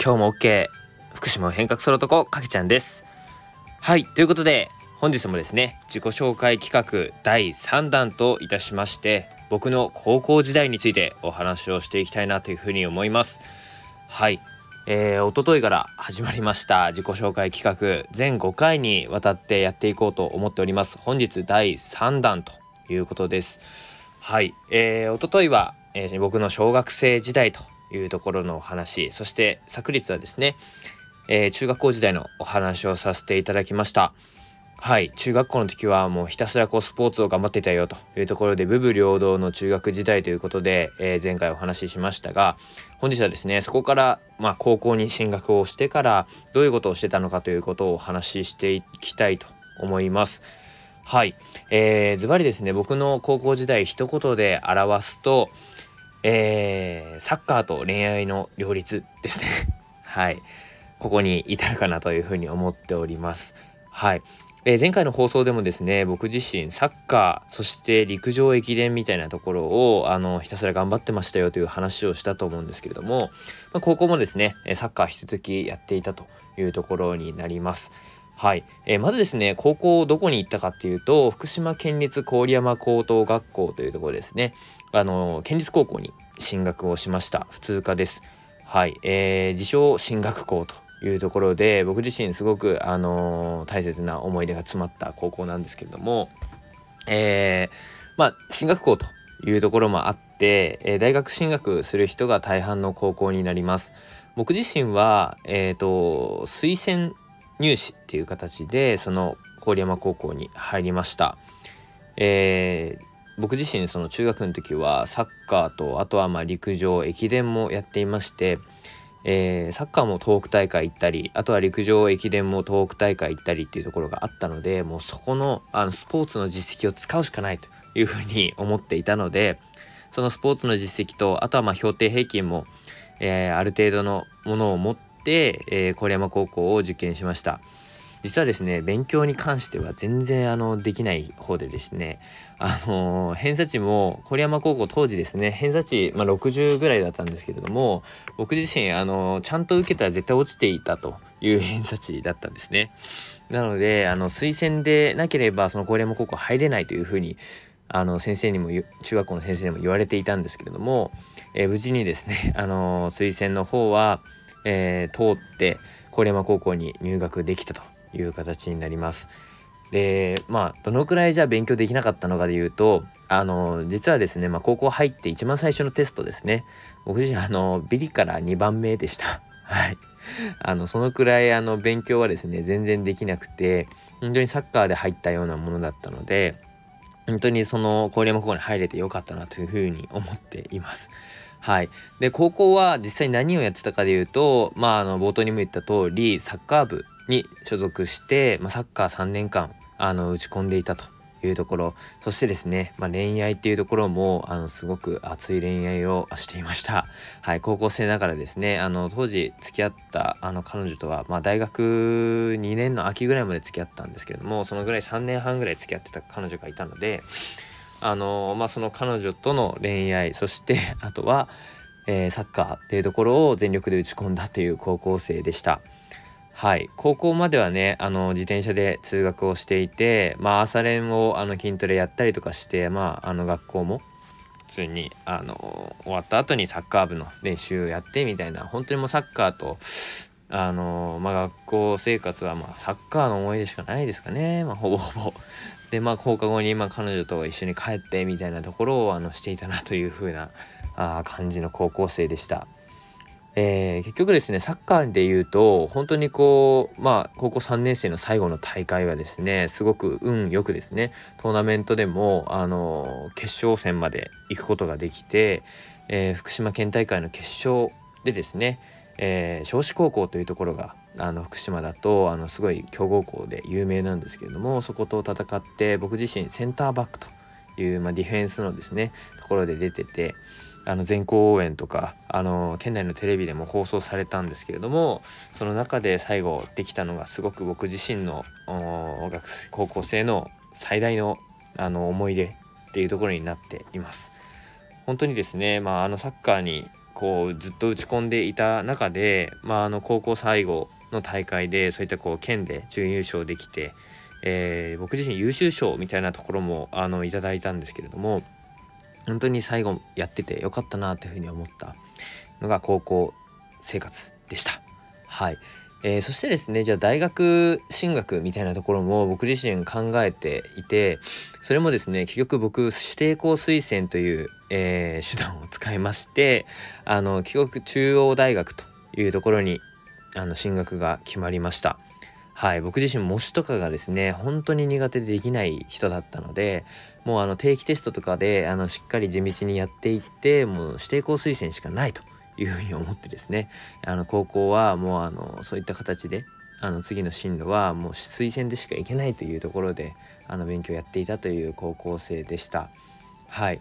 今日も OK 福島を変革する男かけちゃんです。はいということで本日もですね自己紹介企画第3弾といたしまして僕の高校時代についてお話をしていきたいなというふうに思います。はい。えー、一昨日から始まりました自己紹介企画全5回にわたってやっていこうと思っております。本日第3弾ということです。はい、えー、一昨日は、えー、僕の小学生時代というところのお話そして昨日はですね、えー、中学校時代のお話をさせていただきましたはい中学校の時はもうひたすらこうスポーツを頑張っていたよというところで部分両道の中学時代ということで、えー、前回お話ししましたが本日はですねそこからまあ高校に進学をしてからどういうことをしてたのかということをお話ししていきたいと思います。はい、えー、ズバリですね僕の高校時代一言で表すと、えー、サッカーと恋愛の両立ですね。はい。ここに至るかなというふうに思っております。はい。えー、前回の放送でもですね僕自身サッカーそして陸上駅伝みたいなところをあのひたすら頑張ってましたよという話をしたと思うんですけれども、まあ、高校もですねサッカー引き続きやっていたというところになります。はい、えー、まずですね高校どこに行ったかっていうと福島県立郡山高等学校というところですね。あの県立高校に進学をしました。普通科です。はい、えー、自称進学校というところで僕自身すごく、あのー、大切な思い出が詰まった高校なんですけれども、え、まあ進学校というところもあって、え、大学進学する人が大半の高校になります。僕自身は、えーと、推薦入試っていう形でその郡山高校に入りました。えー、僕自身その中学の時はサッカーとあとはまあ陸上駅伝もやっていましてえー、サッカーも東北大会行ったりあとは陸上駅伝も東北大会行ったりっていうところがあったのでもうそこのあのスポーツの実績を使うしかないというふうに思っていたのでそのスポーツの実績とあとはまあ評定平均も、えー、ある程度のものを持って、えー、郡山高校を受験しました。実はですね勉強に関しては全然あのできない方でですねあの偏差値も郡山高校当時ですね偏差値、まあ、60ぐらいだったんですけれども僕自身あのちゃんと受けたら絶対落ちていたという 偏差値だったんですねなのであの推薦でなければその郡山高校入れないというふうにあの先生にも中学校の先生にも言われていたんですけれども、えー、無事にですねあの推薦の方は、えー、通って郡山高校に入学できたという形になります。でまあどのくらいじゃあ勉強できなかったのかでいうとあの実はですね、まあ、高校入って一番最初のテストですね僕自身あのビリから2番目でした。はいあのそのくらいあの勉強はですね全然できなくて本当にサッカーで入ったようなものだったので本当にその郡山高校に入れてよかったなというふうに思っています。はい、で高校は実際何をやってたかでいうとまああの冒頭にも言った通りサッカー部に所属して、まあ、サッカー3年間あの打ち込んでいたというところ。そしてですね、まあ、恋愛っていうところもあのすごく熱い恋愛をしていました。はい高校生ながらですねあの当時付き合ったあの彼女とは、まあ、大学2年の秋ぐらいまで付き合ったんですけれどもそのぐらい3年半ぐらい付き合ってた彼女がいたのであのまあその彼女との恋愛そして あとは、えー、サッカーっていうところを全力で打ち込んだという高校生でした。はい高校まではねあの自転車で通学をしていてまあ朝練をあの筋トレやったりとかしてまああの学校も普通にあの終わった後にサッカー部の練習をやってみたいな本当にもうサッカーとあのまあ学校生活はまあサッカーの思い出しかないですかね。まあほぼほぼ。でまあ放課後にまあ彼女と一緒に帰ってみたいなところをあのしていたなという風なあ感じの高校生でした。えー、結局ですねサッカーで言うと本当にこうまあ高校3年生の最後の大会はですねすごく運よくですねトーナメントでもあの決勝戦まで行くことができて、えー、福島県大会の決勝でですねえー、少子高校というところがあの福島だとあのすごい強豪校で有名なんですけれどもそこと戦って僕自身センターバックという、まあ、ディフェンスのですねところで出ててあの全校応援とかあの県内のテレビでも放送されたんですけれどもその中で最後できたのがすごく僕自身の学生高校生の最大のあの思い出っていうところになっています。本当にですね、まあ、あのサッカーにこうずっと打ち込んでいた中で、まあ、あの高校最後の大会でそういったこう県で準優勝できて、えー、僕自身優秀賞みたいなところもあのいただいたんですけれども本当に最後やっててよかったなというふうに思ったのが高校生活でした。はい、えー、そしてですねじゃあ大学進学みたいなところも僕自身考えていてそれもですね結局僕指定校推薦という、えー、手段を使いましてあの帰国中央大学というところにあの進学が決まりました。はい、僕自身模試とかがですね本当に苦手でできない人だったのでもうあの定期テストとかであのしっかり地道にやっていってもう指定校推薦しかないというふうに思ってですねあの高校はもうあのそういった形であの次の進路はもう推薦でしか行けないというところであの勉強やっていたという高校生でした。はい、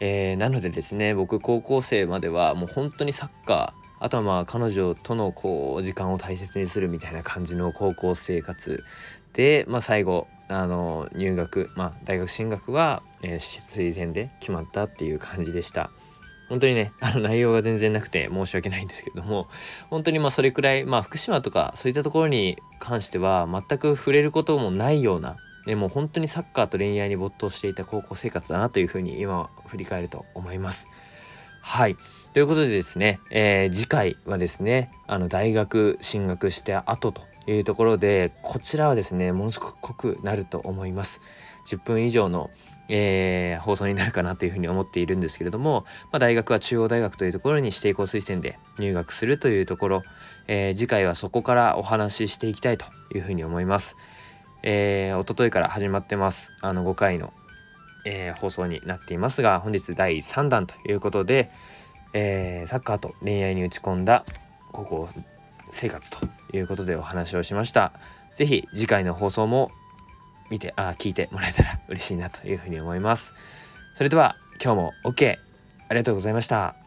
えー、なのでですね僕高校生まではもう本当にサッカーあとはまあ彼女とのこう時間を大切にするみたいな感じの高校生活で、まあ、最後あの入学、まあ、大学進学は、えー、推薦で決まったっていう感じでした。本当にね、あの内容が全然なくて申し訳ないんですけども、本当にまあそれくらい、まあ福島とかそういったところに関しては全く触れることもないような、ね、もう本当にサッカーと恋愛に没頭していた高校生活だなというふうに今振り返ると思います。はい。ということでですね、えー、次回はですね、あの大学進学して後というところで、こちらはですね、ものすごく濃くなると思います。10分以上のえー、放送になるかなというふうに思っているんですけれども、まあ、大学は中央大学というところに指定校推薦で入学するというところ、えー、次回はそこからお話ししていきたいというふうに思います。えー、一昨日から始まってます。あの5回の、えー、放送になっていますが、本日第3弾ということで、えー、サッカーと恋愛に打ち込んだ高校生活ということでお話をしました。是非次回の放送も見て、あ、聞いてもらえたら嬉しいなというふうに思います。それでは今日も OK ありがとうございました。